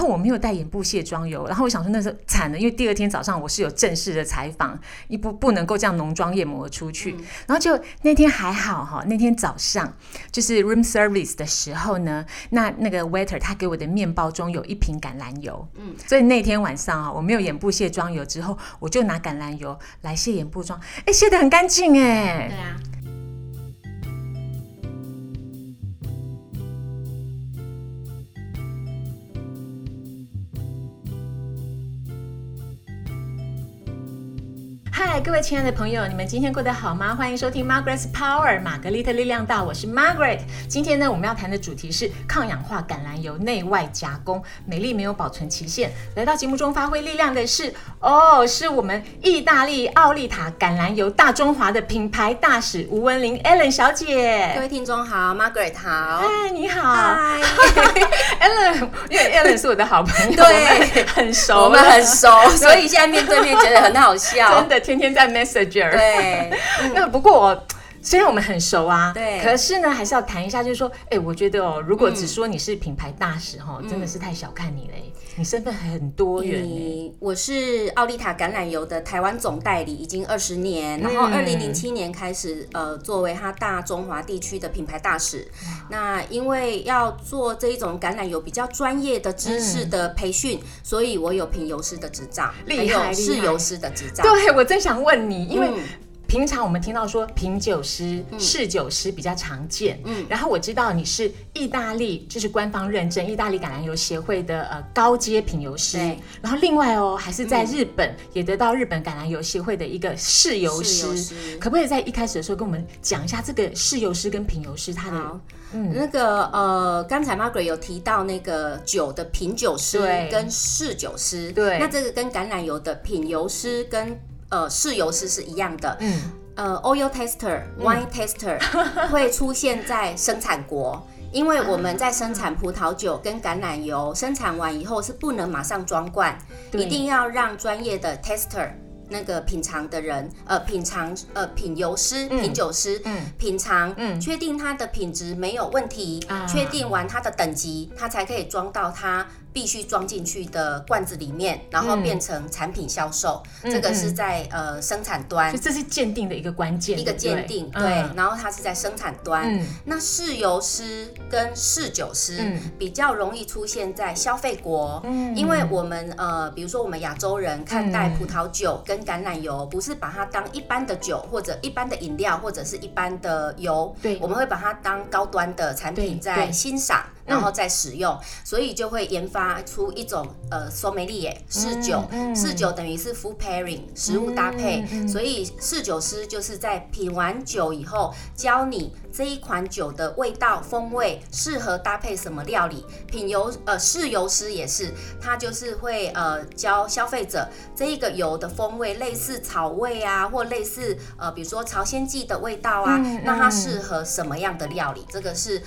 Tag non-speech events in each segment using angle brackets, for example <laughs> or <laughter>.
然后我没有带眼部卸妆油，然后我想说那时候惨了，因为第二天早上我是有正式的采访，一不不能够这样浓妆艳抹出去。然后就那天还好哈，那天早上就是 room service 的时候呢，那那个 waiter 他给我的面包中有一瓶橄榄油，嗯，所以那天晚上啊，我没有眼部卸妆油之后，我就拿橄榄油来卸眼部妆，哎，卸的很干净哎，对啊。嗨，各位亲爱的朋友，你们今天过得好吗？欢迎收听 Margaret's Power，玛格丽特力量大，我是 Margaret。今天呢，我们要谈的主题是抗氧化橄榄油内外加工，美丽没有保存期限。来到节目中发挥力量的是，哦，是我们意大利奥利塔橄榄油大中华的品牌大使吴文玲 Ellen 小姐。各位听众好，Margaret 好。嗨，你好。嗨，Ellen，因为 Ellen 是我的好朋友，对，很熟，我们很熟，所以现在面对面觉得很好笑，<laughs> 真的。天天在 Messenger，对，那不过虽然我们很熟啊，对，可是呢，还是要谈一下，就是说，哎，我觉得哦，如果只说你是品牌大使哈，真的是太小看你嘞，你身份很多元。我是奥利塔橄榄油的台湾总代理，已经二十年，然后二零零七年开始，呃，作为它大中华地区的品牌大使。那因为要做这一种橄榄油比较专业的知识的培训，所以我有品油师的执照，还有是油师的执照。对，我正想问你，因为。平常我们听到说品酒师、侍酒师比较常见，嗯，然后我知道你是意大利，就是官方认证意大利橄榄油协会的呃高阶品油师，然后另外哦还是在日本也得到日本橄榄油协会的一个侍油师，可不可以在一开始的时候跟我们讲一下这个侍油师跟品油师他的？嗯，那个呃，刚才 Margaret 有提到那个酒的品酒师跟侍酒师，对，那这个跟橄榄油的品油师跟呃，试油师是一样的。嗯，呃，oil tester、wine tester <laughs> 会出现在生产国，因为我们在生产葡萄酒跟橄榄油，生产完以后是不能马上装罐，一定要让专业的 tester。那个品尝的人，呃，品尝，呃，品油师、品酒师，嗯，品尝，嗯，确定它的品质没有问题，确定完它的等级，它才可以装到它必须装进去的罐子里面，然后变成产品销售。这个是在呃生产端，这是鉴定的一个关键，一个鉴定，对。然后它是在生产端，那试油师跟试酒师比较容易出现在消费国，因为我们呃，比如说我们亚洲人看待葡萄酒跟橄榄油不是把它当一般的酒或者一般的饮料或者是一般的油，对，我们会把它当高端的产品在欣赏，然后再使用，所以就会研发出一种呃 sommelier 试酒，试酒等于是 food pairing 食物搭配，所以试酒师就是在品完酒以后教你。这一款酒的味道、风味适合搭配什么料理？品油呃试油师也是，他就是会呃教消费者这一个油的风味类似草味啊，或类似呃比如说朝鲜蓟的味道啊，那它适合什么样的料理？这个是。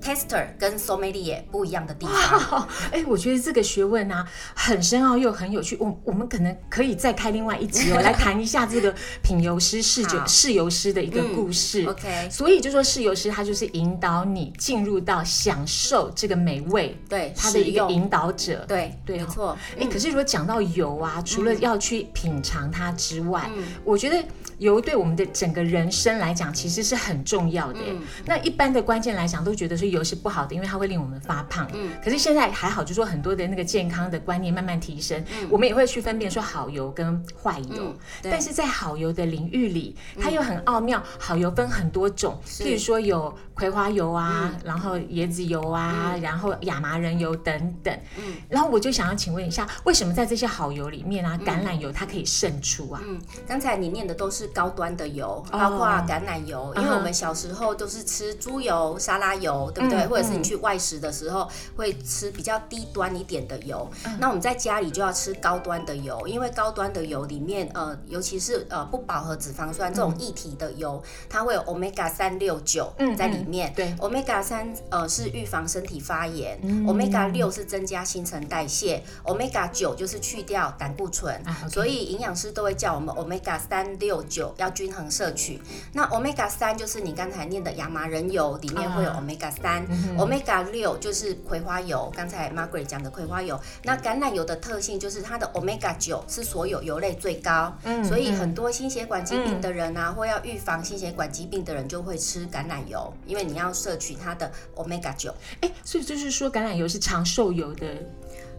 Tester 跟 Sommelier 不一样的地方，哎，我觉得这个学问啊很深奥又很有趣。我我们可能可以再开另外一集哦，<laughs> 来谈一下这个品油师、试酒、试油师的一个故事。OK，所以就说试油师他就是引导你进入到享受这个美味，对，他的一个引导者。对，对，没错。哎，可是如果讲到油啊，除了要去品尝它之外，我觉得油对我们的整个人生来讲其实是很重要的。那一般的关键来讲，都觉得说。油是不好的，因为它会令我们发胖。嗯，可是现在还好，就说很多的那个健康的观念慢慢提升，我们也会去分辨说好油跟坏油。但是在好油的领域里，它又很奥妙。好油分很多种，譬如说有葵花油啊，然后椰子油啊，然后亚麻仁油等等。嗯，然后我就想要请问一下，为什么在这些好油里面啊，橄榄油它可以胜出啊？嗯，刚才你念的都是高端的油，包括橄榄油，因为我们小时候都是吃猪油、沙拉油。对不对，或者是你去外食的时候会吃比较低端一点的油，那我们在家里就要吃高端的油，因为高端的油里面，呃，尤其是呃不饱和脂肪酸这种液体的油，它会有 omega 三六九在里面。对，omega 三呃是预防身体发炎，omega 六是增加新陈代谢，omega 九就是去掉胆固醇。所以营养师都会叫我们 omega 三六九。九要均衡摄取。那 omega 三就是你刚才念的亚麻仁油里面会有 omega 三，omega 六就是葵花油，刚才 Margaret 讲的葵花油。那橄榄油的特性就是它的 omega 九是所有油类最高，所以很多心血管疾病的人啊，或要预防心血管疾病的人就会吃橄榄油，因为你要摄取它的 omega 九。哎，所以就是说橄榄油是长寿油的。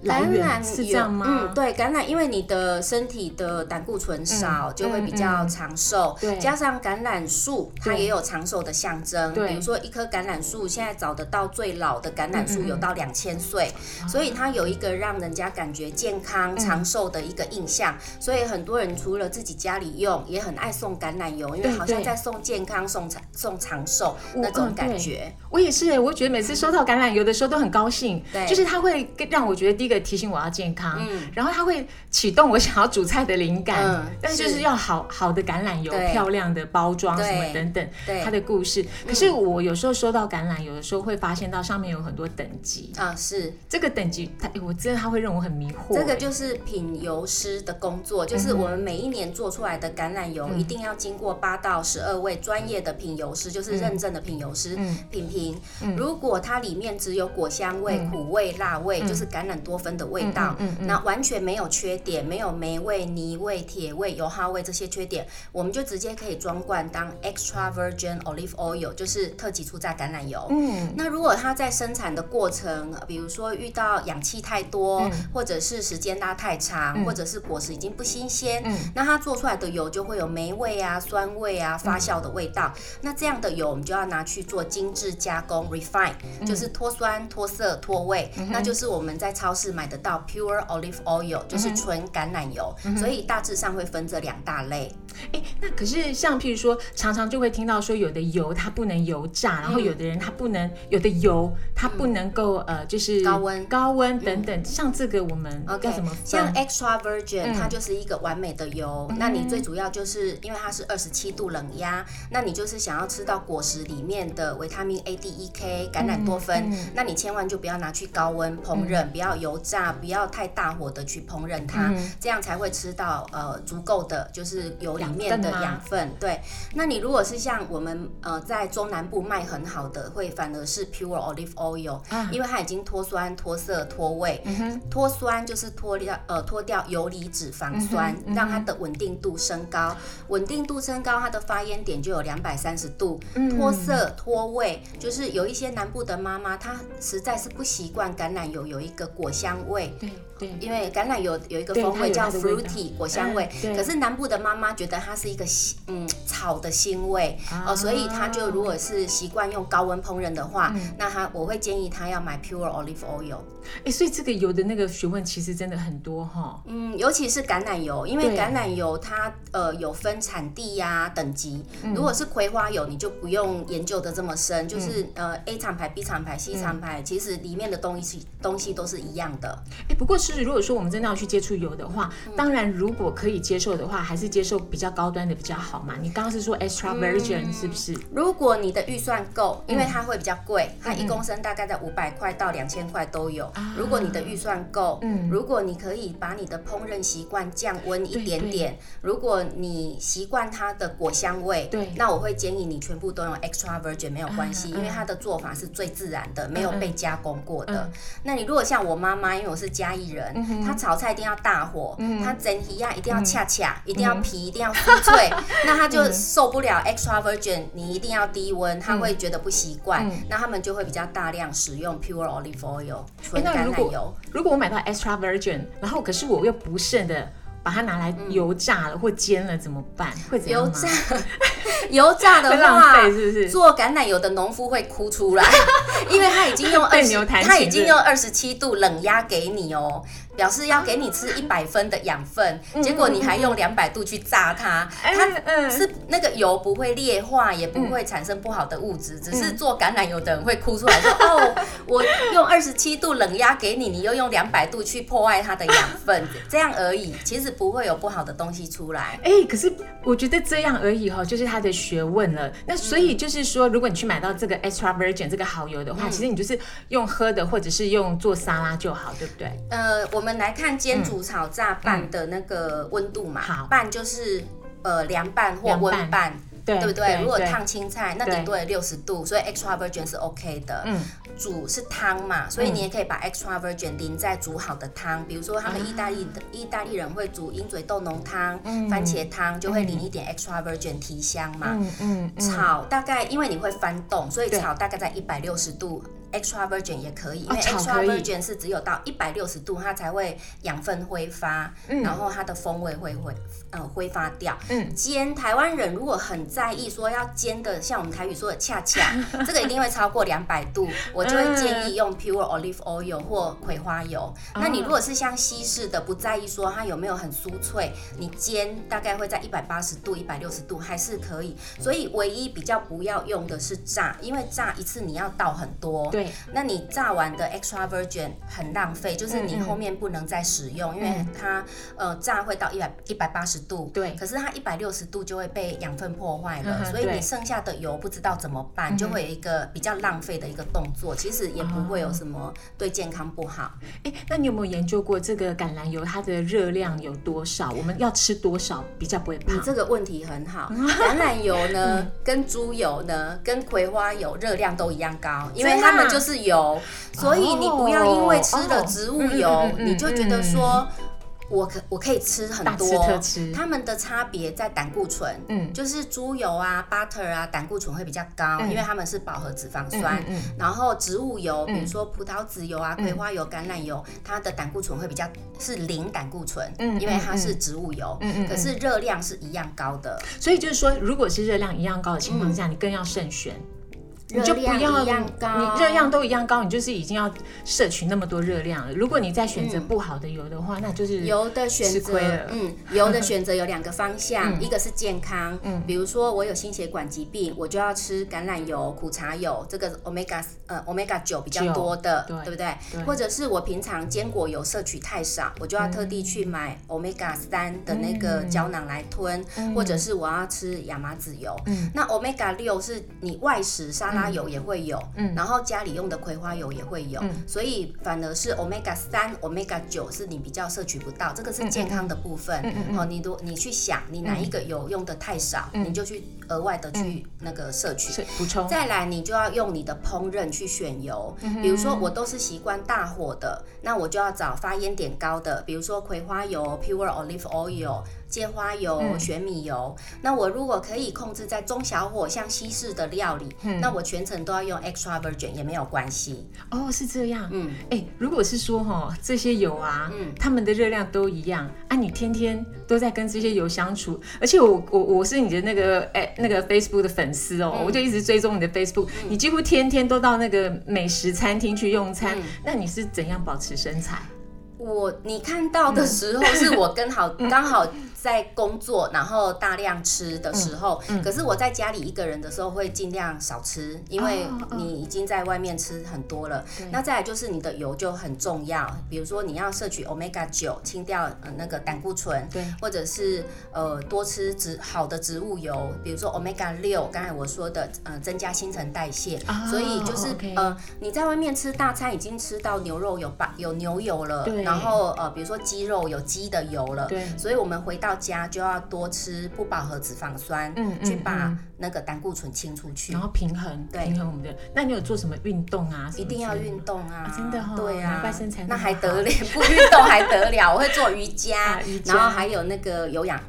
橄榄是这样吗？嗯，对，橄榄因为你的身体的胆固醇少，就会比较长寿。对，加上橄榄树，它也有长寿的象征。对，比如说一棵橄榄树，现在找得到最老的橄榄树有到两千岁，所以它有一个让人家感觉健康长寿的一个印象。所以很多人除了自己家里用，也很爱送橄榄油，因为好像在送健康、送长、送长寿那种感觉。我也是，我觉得每次收到橄榄油的时候都很高兴。对，就是它会让我觉得第一个提醒我要健康，嗯。然后它会启动我想要煮菜的灵感，但是就是。要好好的橄榄油、漂亮的包装什么等等，它的故事。可是我有时候收到橄榄油的时候，会发现到上面有很多等级。啊，是。这个等级，它我真的它会让我很迷惑。这个就是品油师的工作，就是我们每一年做出来的橄榄油一定要经过八到十二位专业的品油师，就是认证的品油师品评。如果它里面只有果香味、苦味、辣味，就是橄榄多酚的味。味道，那完全没有缺点，没有霉味、泥味、铁味、油耗味这些缺点，我们就直接可以装罐当 extra virgin olive oil，就是特级初榨橄榄油。嗯，那如果它在生产的过程，比如说遇到氧气太多，或者是时间拉太长，或者是果实已经不新鲜，那它做出来的油就会有霉味啊、酸味啊、发酵的味道。那这样的油我们就要拿去做精致加工 refine，就是脱酸、脱色、脱味，那就是我们在超市买得到。Pure olive oil 就是纯橄榄油，所以大致上会分这两大类。哎，那可是像譬如说，常常就会听到说，有的油它不能油炸，然后有的人他不能，有的油它不能够呃，就是高温、高温等等。像这个我们要怎么？像 extra virgin 它就是一个完美的油。那你最主要就是因为它是二十七度冷压，那你就是想要吃到果实里面的维他命 A、D、E、K、橄榄多酚，那你千万就不要拿去高温烹饪，不要油炸，不要太大火的去烹饪它，这样才会吃到呃足够的就是油。里面的养分，对。那你如果是像我们呃在中南部卖很好的，会反而是 pure olive oil，因为它已经脱酸、脱色、脱味。脱酸就是脱掉呃脱掉游离脂肪酸，让它的稳定度升高。稳定度升高，它的发烟点就有两百三十度。脱色脱味，就是有一些南部的妈妈，她实在是不习惯橄榄油有一个果香香味。对。因为橄榄油有一个风味叫 fruity 果香味，可是南部的妈妈觉得它是一个嗯草的腥味哦，所以她就如果是习惯用高温烹饪的话，那她我会建议她要买 pure olive oil。哎，所以这个油的那个学问其实真的很多哈。嗯，尤其是橄榄油，因为橄榄油它呃有分产地呀等级。如果是葵花油，你就不用研究的这么深，就是呃 A 厂牌、B 厂牌、C 厂牌，其实里面的东西东西都是一样的。哎，不过是。就是如果说我们真的要去接触油的话，当然如果可以接受的话，还是接受比较高端的比较好嘛。你刚刚是说 extra virgin 是不是？如果你的预算够，因为它会比较贵，它一公升大概在五百块到两千块都有。如果你的预算够，嗯，如果你可以把你的烹饪习惯降温一点点，如果你习惯它的果香味，对，那我会建议你全部都用 extra virgin 没有关系，因为它的做法是最自然的，没有被加工过的。那你如果像我妈妈，因为我是嘉义人。他炒菜一定要大火，他整体呀一定要恰恰，一定要皮一定要酥脆，<laughs> 那他就受不了 extra virgin，你一定要低温，他会觉得不习惯，那他们就会比较大量使用 pure olive oil 纯橄榄油。如果我买到 extra virgin，然后可是我又不慎的把它拿来油炸了或煎了怎么办？会怎样油炸，<laughs> 油炸的话，是不是做橄榄油的农夫会哭出来？因为他已经用 <laughs> 二十，他已经用二十七度冷压给你哦。表示要给你吃一百分的养分，结果你还用两百度去炸它，它是那个油不会裂化，也不会产生不好的物质，只是做橄榄油的人会哭出来说：<laughs> “哦，我用二十七度冷压给你，你又用两百度去破坏它的养分，<laughs> 这样而已，其实不会有不好的东西出来。”哎，可是我觉得这样而已哈，就是它的学问了。那所以就是说，如果你去买到这个 extra virgin 这个蚝油的话，其实你就是用喝的，或者是用做沙拉就好，对不对？呃，我。我们来看煎、煮、炒、炸、拌的那个温度嘛，好，拌就是呃凉拌或温拌。对不对？如果烫青菜，那顶多也六十度，所以 extra virgin 是 OK 的。嗯，煮是汤嘛，所以你也可以把 extra virgin 淋在煮好的汤，比如说他们意大利的意大利人会煮鹰嘴豆浓汤、番茄汤，就会淋一点 extra virgin 提香嘛。嗯嗯。炒大概因为你会翻动，所以炒大概在一百六十度。Extra virgin 也可以，因为 extra virgin 是只有到一百六十度，它才会养分挥发，然后它的风味会会呃挥发掉。嗯，煎台湾人如果很在意说要煎的，像我们台语说的恰恰，<laughs> 这个一定会超过两百度，我就会建议用 pure olive oil 或葵花油。那你如果是像西式的，不在意说它有没有很酥脆，你煎大概会在一百八十度、一百六十度还是可以。所以唯一比较不要用的是炸，因为炸一次你要倒很多。那你炸完的 extra virgin 很浪费，就是你后面不能再使用，因为它呃炸会到一百一百八十度，对，可是它一百六十度就会被养分破坏了，所以你剩下的油不知道怎么办，就会有一个比较浪费的一个动作，其实也不会有什么对健康不好。哎，那你有没有研究过这个橄榄油它的热量有多少？我们要吃多少比较不会胖？你这个问题很好，橄榄油呢 <laughs> 跟猪油呢跟葵花油热量都一样高，因为它们就是。油，所以你不要因为吃了植物油，你就觉得说。我可我可以吃很多，它们的差别在胆固醇，嗯，就是猪油啊、butter 啊，胆固醇会比较高，因为它们是饱和脂肪酸。然后植物油，比如说葡萄籽油啊、葵花油、橄榄油，它的胆固醇会比较是零胆固醇，嗯因为它是植物油，可是热量是一样高的。所以就是说，如果是热量一样高的情况下，你更要慎选。你就不要，你热量都一样高，你就是已经要摄取那么多热量了。如果你再选择不好的油的话，那就是油的选择。嗯，油的选择有两个方向，<laughs> 一个是健康，嗯，比如说我有心血管疾病，我就要吃橄榄油、苦茶油，这个 omega 呃 omega 九比较多的，对不对？或者是我平常坚果油摄取太少，我就要特地去买 omega 三的那个胶囊来吞，或者是我要吃亚麻籽油。嗯，那 omega 六是你外食沙拉。花油也会有，嗯，然后家里用的葵花油也会有，所以反而是 omega 三、omega 九是你比较摄取不到，这个是健康的部分。好，你如你去想，你哪一个油用的太少，你就去额外的去那个摄取补充。再来，你就要用你的烹饪去选油，比如说我都是习惯大火的，那我就要找发烟点高的，比如说葵花油 （pure olive oil）。芥花油、玄米油，那我如果可以控制在中小火，像西式的料理，那我全程都要用 extra virgin 也没有关系。哦，是这样。嗯，哎，如果是说哈，这些油啊，嗯，它们的热量都一样，啊，你天天都在跟这些油相处，而且我我我是你的那个哎那个 Facebook 的粉丝哦，我就一直追踪你的 Facebook，你几乎天天都到那个美食餐厅去用餐，那你是怎样保持身材？我你看到的时候，是我跟好刚好。在工作，然后大量吃的时候，可是我在家里一个人的时候会尽量少吃，因为你已经在外面吃很多了。那再来就是你的油就很重要，比如说你要摄取 omega 九，清掉呃那个胆固醇，对，或者是呃多吃植好的植物油，比如说 omega 六，刚才我说的呃增加新陈代谢，所以就是呃你在外面吃大餐已经吃到牛肉有把有牛油了，然后呃比如说鸡肉有鸡的油了，对，所以我们回到家就要多吃不饱和脂肪酸，嗯嗯，去把那个胆固醇清出去，然后平衡，对，平衡我们的。那你有做什么运动啊？一定要运动啊！真的哈，对啊，身材那还得了？<laughs> 不运动还得了？我会做瑜伽，然后还有那个有氧。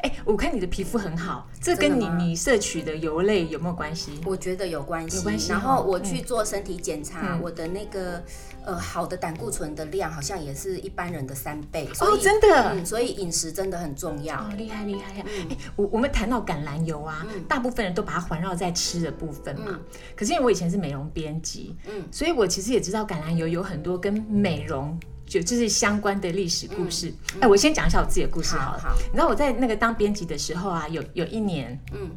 哎，我看你的皮肤很好，这跟你你摄取的油类有没有关系？我觉得有关系。有关系。然后我去做身体检查，我的那个呃好的胆固醇的量好像也是一般人的三倍。哦，真的。嗯，所以饮食真的很重要。厉害厉害呀！哎，我我们谈到橄榄油啊，大部分人都把它环绕在吃的部分嘛。可是因为我以前是美容编辑，嗯，所以我其实也知道橄榄油有很多跟美容。就就是相关的历史故事。哎，我先讲一下我自己的故事好了。你知道我在那个当编辑的时候啊，有有一年，嗯，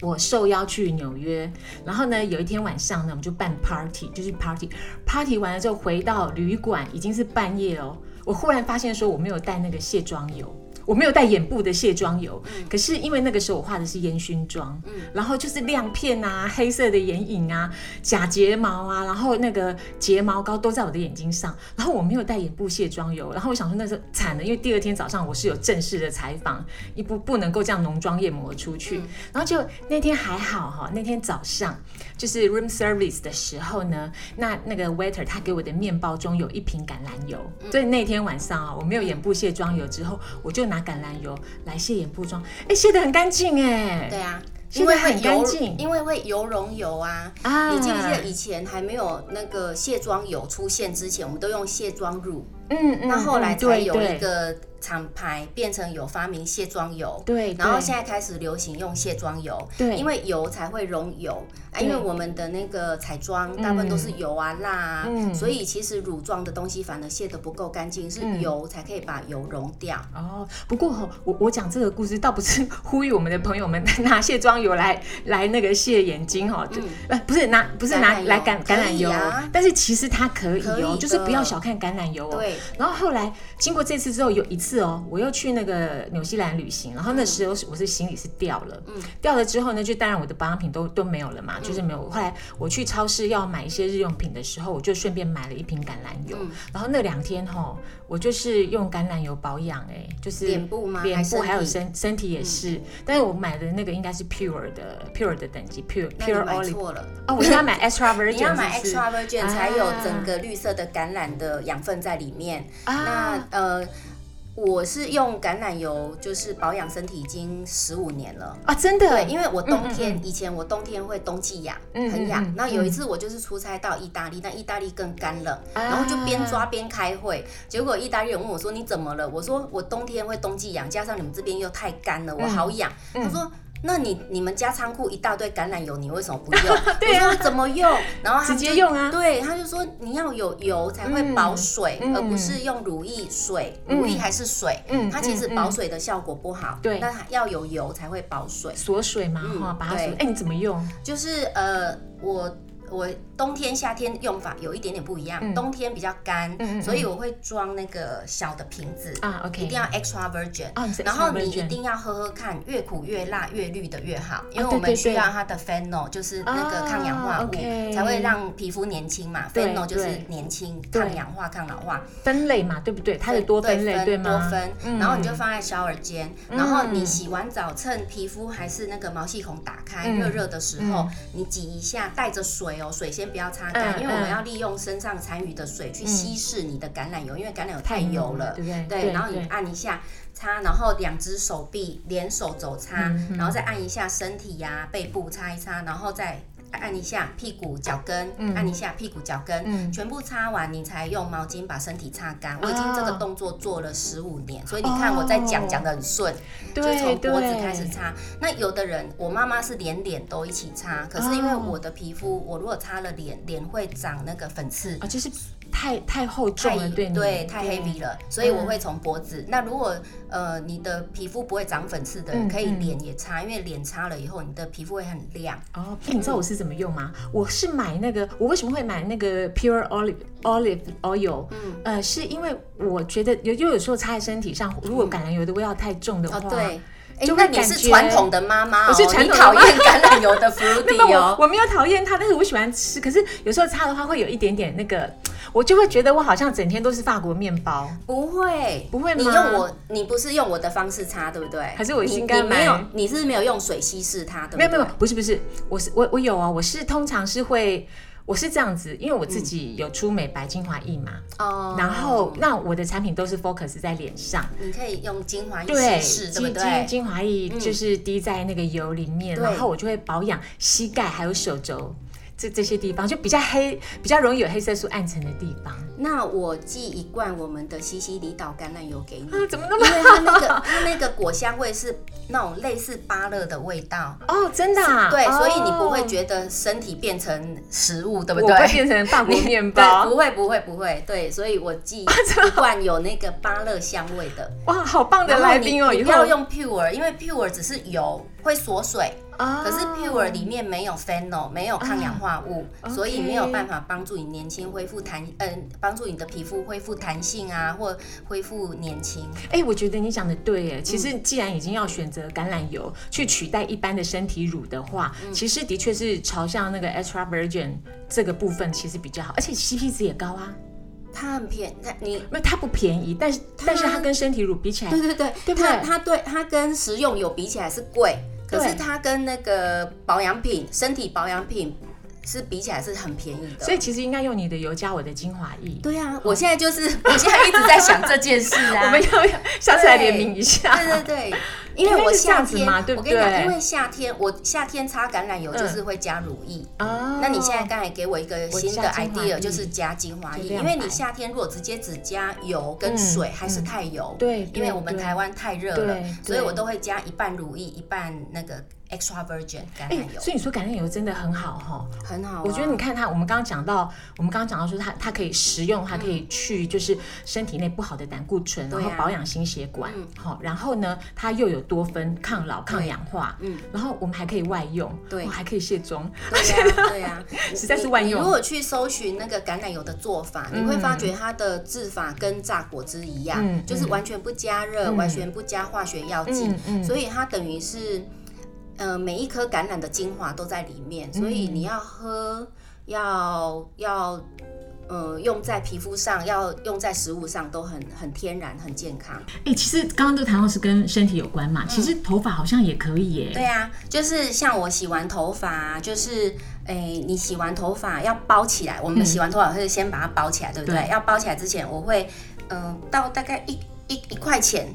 我受邀去纽约，然后呢，有一天晚上呢，我们就办 party，就是 party，party 完了之后回到旅馆，已经是半夜哦。我忽然发现说我没有带那个卸妆油。我没有带眼部的卸妆油，可是因为那个时候我画的是烟熏妆，然后就是亮片啊、黑色的眼影啊、假睫毛啊，然后那个睫毛膏都在我的眼睛上，然后我没有带眼部卸妆油，然后我想说那是惨了，因为第二天早上我是有正式的采访，一不不能够这样浓妆艳抹出去，然后就那天还好哈，那天早上就是 room service 的时候呢，那那个 waiter 他给我的面包中有一瓶橄榄油，所以那天晚上啊，我没有眼部卸妆油之后，我就拿橄榄油来卸眼部妆，哎，卸的很干净哎。对啊，因为很干净，因为会油溶油啊。啊，你记不记得以前还没有那个卸妆油出现之前，我们都用卸妆乳。嗯嗯。那后来才有一个。厂牌变成有发明卸妆油，对，然后现在开始流行用卸妆油，对，因为油才会溶油啊，因为我们的那个彩妆大部分都是油啊、蜡啊，所以其实乳状的东西反而卸的不够干净，是油才可以把油溶掉。哦，不过我我讲这个故事倒不是 <laughs> 呼吁我们的朋友们 <laughs> 拿卸妆油来来那个卸眼睛哈，呃不是拿不是拿来橄橄榄油，但是其实它可以哦，就是不要小看橄榄油哦。对，然后后来经过这次之后，有一次。哦，我又去那个纽西兰旅行，然后那时候是我是行李是掉了，嗯，掉了之后呢，就当然我的保养品都都没有了嘛，就是没有。后来我去超市要买一些日用品的时候，我就顺便买了一瓶橄榄油，然后那两天哈，我就是用橄榄油保养，哎，就是脸部吗？脸部还有身身体也是，但是我买的那个应该是 pure 的 pure 的等级，pure pure olive 错了。哦，我应该买 extra virgin，你要买 extra virgin 才有整个绿色的橄榄的养分在里面，那呃。我是用橄榄油，就是保养身体已经十五年了啊！真的，对，因为我冬天以前我冬天会冬季痒，很痒。那有一次我就是出差到意大利，那意大利更干冷，然后就边抓边开会。结果意大利人问我说：“你怎么了？”我说：“我冬天会冬季痒，加上你们这边又太干了，我好痒。”他说。那你你们家仓库一大堆橄榄油，你为什么不用？<laughs> 对啊，怎么用？然后直接用啊。对，他就说你要有油才会保水，而不是用乳液水，乳液还是水，它其实保水的效果不好。对，那要有油才会保水，锁水嘛，哈，把它锁。哎，你怎么用？就是呃，我。我冬天夏天用法有一点点不一样，冬天比较干，所以我会装那个小的瓶子啊，OK，一定要 extra virgin，然后你一定要喝喝看，越苦越辣越绿的越好，因为我们需要它的 phenol，就是那个抗氧化物，才会让皮肤年轻嘛，phenol 就是年轻、抗氧化、抗老化，分类嘛，对不对？它的多分类对吗？多分，然后你就放在小耳间，然后你洗完澡趁皮肤还是那个毛细孔打开热热的时候，你挤一下，带着水。哦水先不要擦干，因为我们要利用身上残余的水去稀释你的橄榄油，因为橄榄油太油了，对不对？对，然后你按一下擦，然后两只手臂连手肘擦，然后再按一下身体呀、背部擦一擦，然后再。按一下屁股脚跟，按一下屁股脚跟，全部擦完，你才用毛巾把身体擦干。我已经这个动作做了十五年，所以你看我在讲讲的很顺，就从脖子开始擦。那有的人，我妈妈是连脸都一起擦，可是因为我的皮肤，我如果擦了脸，脸会长那个粉刺，啊，就是太太厚重了，对对，太 heavy 了，所以我会从脖子。那如果呃你的皮肤不会长粉刺的，可以脸也擦，因为脸擦了以后，你的皮肤会很亮。哦，你知道我是怎么用吗？我是买那个，我为什么会买那个 pure olive olive oil？嗯，呃，是因为我觉得有就有时候擦在身体上，如果橄榄油的味道太重的话，对。就那你是传统的妈妈，我是传统讨厌橄榄油的 fruity 哦。<laughs> 我没有讨厌它，但是我喜欢吃。可是有时候擦的话，会有一点点那个，我就会觉得我好像整天都是法国面包。不会，不会吗？你用我，你不是用我的方式擦，对不对？还是我应该没有？你是没有用水稀释它的？没有没有，不是不是，我是我我有啊，我是通常是会。我是这样子，因为我自己有出美白精华液嘛，哦，然后那我的产品都是 focus 在脸上，你可以用精华液稀释，对不对？精华液就是滴在那个油里面，然后我就会保养膝盖还有手肘。这这些地方就比较黑，比较容易有黑色素暗沉的地方。那我寄一罐我们的西西里岛橄榄油给你。啊，怎么那么？因为它那个它那个果香味是那种类似芭乐的味道。哦，真的？对，所以你不会觉得身体变成食物，对不对？会变成法国面包？<laughs> 不会，不会，不会。对，所以我寄 <laughs> 一罐有那个芭乐香味的。哇，好棒的来宾哦！你不要用 pure，因为 pure 只是油，会锁水。可是 Pure 里面没有 phenol，没有抗氧化物，所以没有办法帮助你年轻恢复弹，嗯，帮助你的皮肤恢复弹性啊，或恢复年轻。哎，我觉得你讲的对，耶。其实既然已经要选择橄榄油去取代一般的身体乳的话，其实的确是朝向那个 extra virgin 这个部分其实比较好，而且 CP 值也高啊。它很便宜，它你那它不便宜，但是但是它跟身体乳比起来，对对对，对不对？它对它跟食用油比起来是贵，可是它跟那个保养品、身体保养品。是比起来是很便宜的，所以其实应该用你的油加我的精华液。对啊，我现在就是我现在一直在想这件事啊，<laughs> 我们要下次来联名一下。对对对，因为我夏天嘛，对不对？我跟你讲，因为夏天我夏天擦橄榄油就是会加乳液啊。那你现在刚才给我一个新的 idea，就是加精华液，因为你夏天如果直接只加油跟水还是太油。对，因为我们台湾太热了，所以我都会加一半乳液，一半那个。extra virgin 橄榄油，所以你说橄榄油真的很好哈，很好。我觉得你看它，我们刚刚讲到，我们刚刚讲到说它它可以食用，它可以去就是身体内不好的胆固醇，然后保养心血管，好，然后呢它又有多酚抗老抗氧化，嗯，然后我们还可以外用，对，还可以卸妆，对 <laughs> 呀对呀，<laughs> 实在是万用。如果去搜寻那个橄榄油的做法，你会发觉它的制法跟榨果汁一样，就是完全不加热，完全不加化学药剂，所以它等于是。呃，每一颗橄榄的精华都在里面，所以你要喝，要要呃用在皮肤上，要用在食物上，都很很天然，很健康。哎，其实刚刚都谈到是跟身体有关嘛，其实头发好像也可以耶。对啊，就是像我洗完头发，就是哎，你洗完头发要包起来，我们洗完头发会先把它包起来，对不对？要包起来之前，我会嗯倒大概一一一块钱。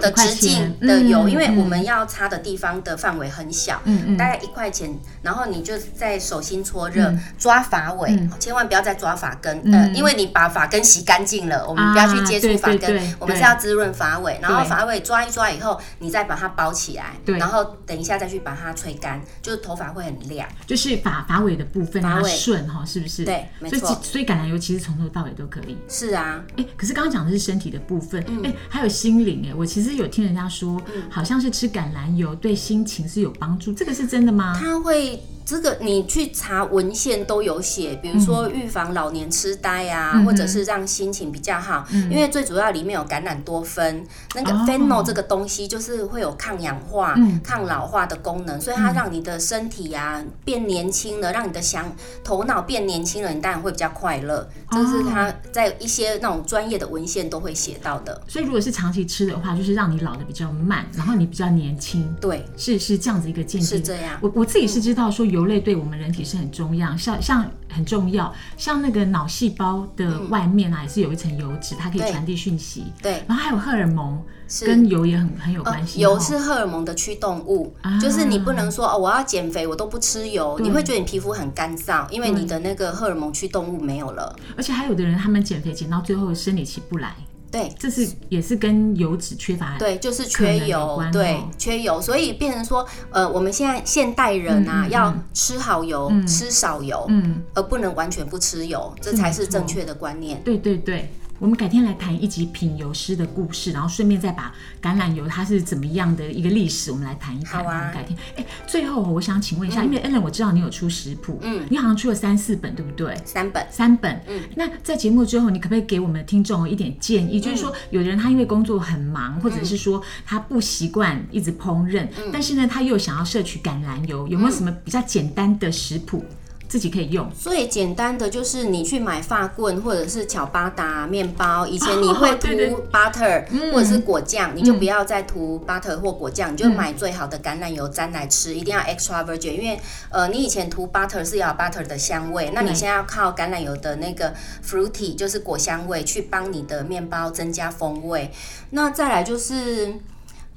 的直径的油，因为我们要擦的地方的范围很小嗯，大概一块钱，然后你就在手心搓热，抓发尾，千万不要再抓发根，呃，因为你把发根洗干净了，我们不要去接触发根，我们是要滋润发尾，然后发尾抓一抓以后，你再把它包起来，然后等一下再去把它吹干，就是头发会很亮，就是发发尾的部分发顺哈，是不是？对，没错。所以橄榄油其实从头到尾都可以。是啊，哎，可是刚刚讲的是身体的部分，哎，还有心灵哎，我。其实有听人家说，好像是吃橄榄油对心情是有帮助，这个是真的吗？它会。这个你去查文献都有写，比如说预防老年痴呆啊，或者是让心情比较好。因为最主要里面有橄榄多酚，那个 phenol 这个东西就是会有抗氧化、抗老化的功能，所以它让你的身体啊变年轻了，让你的想头脑变年轻了，你当然会比较快乐。这是它在一些那种专业的文献都会写到的。所以如果是长期吃的话，就是让你老的比较慢，然后你比较年轻。对，是是这样子一个建议。是这样。我我自己是知道说。油类对我们人体是很重要，像像很重要，像那个脑细胞的外面啊，也是有一层油脂，它可以传递讯息。对，然后还有荷尔蒙，跟油也很很有关系。油是荷尔蒙的驱动物，就是你不能说哦，我要减肥，我都不吃油，你会觉得你皮肤很干燥，因为你的那个荷尔蒙驱动物没有了。而且还有的人，他们减肥减到最后生理期不来。对，这是也是跟油脂缺乏对，就是缺油，对，缺油，所以变成说，呃，我们现在现代人啊，要吃好油，吃少油，嗯，而不能完全不吃油，这才是正确的观念。对对对。我们改天来谈一集品油师的故事，然后顺便再把橄榄油它是怎么样的一个历史，我们来谈一谈。好啊，改天。哎，最后我想请问一下，因为 Ellen 我知道你有出食谱，嗯，你好像出了三四本，对不对？三本，三本。嗯，那在节目之后，你可不可以给我们的听众一点建议？就是说，有的人他因为工作很忙，或者是说他不习惯一直烹饪，但是呢，他又想要摄取橄榄油，有没有什么比较简单的食谱？自己可以用。最简单的就是你去买发棍或者是巧巴达面包，以前你会 <laughs> 涂 butter 或者是果酱，你就不要再涂 butter 或果酱，你就买最好的橄榄油沾来吃，一定要 extra virgin，因为呃你以前涂 butter 是要 butter 的香味，那你现在要靠橄榄油的那个 fruity 就是果香味去帮你的面包增加风味，那再来就是。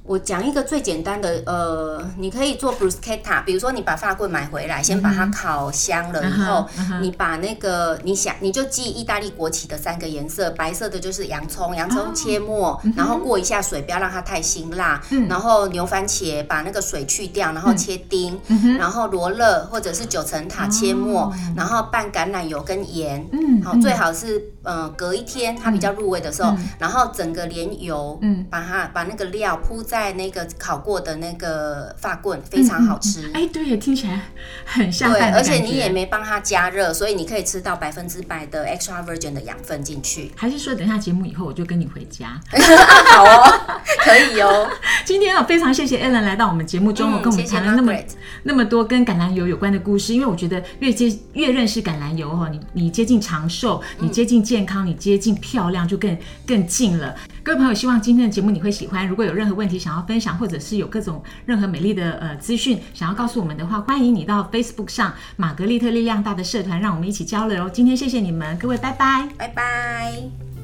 我讲一个最简单的，呃，你可以做 bruschetta，比如说你把发棍买回来，先把它烤香了以后，你把那个你想你就记意大利国旗的三个颜色，白色的就是洋葱，洋葱切末，然后过一下水，不要让它太辛辣，然后牛番茄把那个水去掉，然后切丁，然后罗勒或者是九层塔切末，然后拌橄榄油跟盐，好最好是。呃，隔一天它比较入味的时候，然后整个连油，嗯，把它把那个料铺在那个烤过的那个发棍，非常好吃。哎，对，听起来很像。对，而且你也没帮它加热，所以你可以吃到百分之百的 extra virgin 的养分进去。还是说，等下节目以后我就跟你回家？<laughs> 好哦，可以哦。<laughs> 今天啊，非常谢谢 Ellen 来到我们节目中，跟我们谈了那么那么多跟橄榄油有关的故事。因为我觉得越接越认识橄榄油哈，你你接近长寿，你接近健康，你接近漂亮，就更更近了。各位朋友，希望今天的节目你会喜欢。如果有任何问题想要分享，或者是有各种任何美丽的呃资讯想要告诉我们的话，欢迎你到 Facebook 上玛格丽特力量大的社团，让我们一起交流。今天谢谢你们，各位，拜拜，拜拜。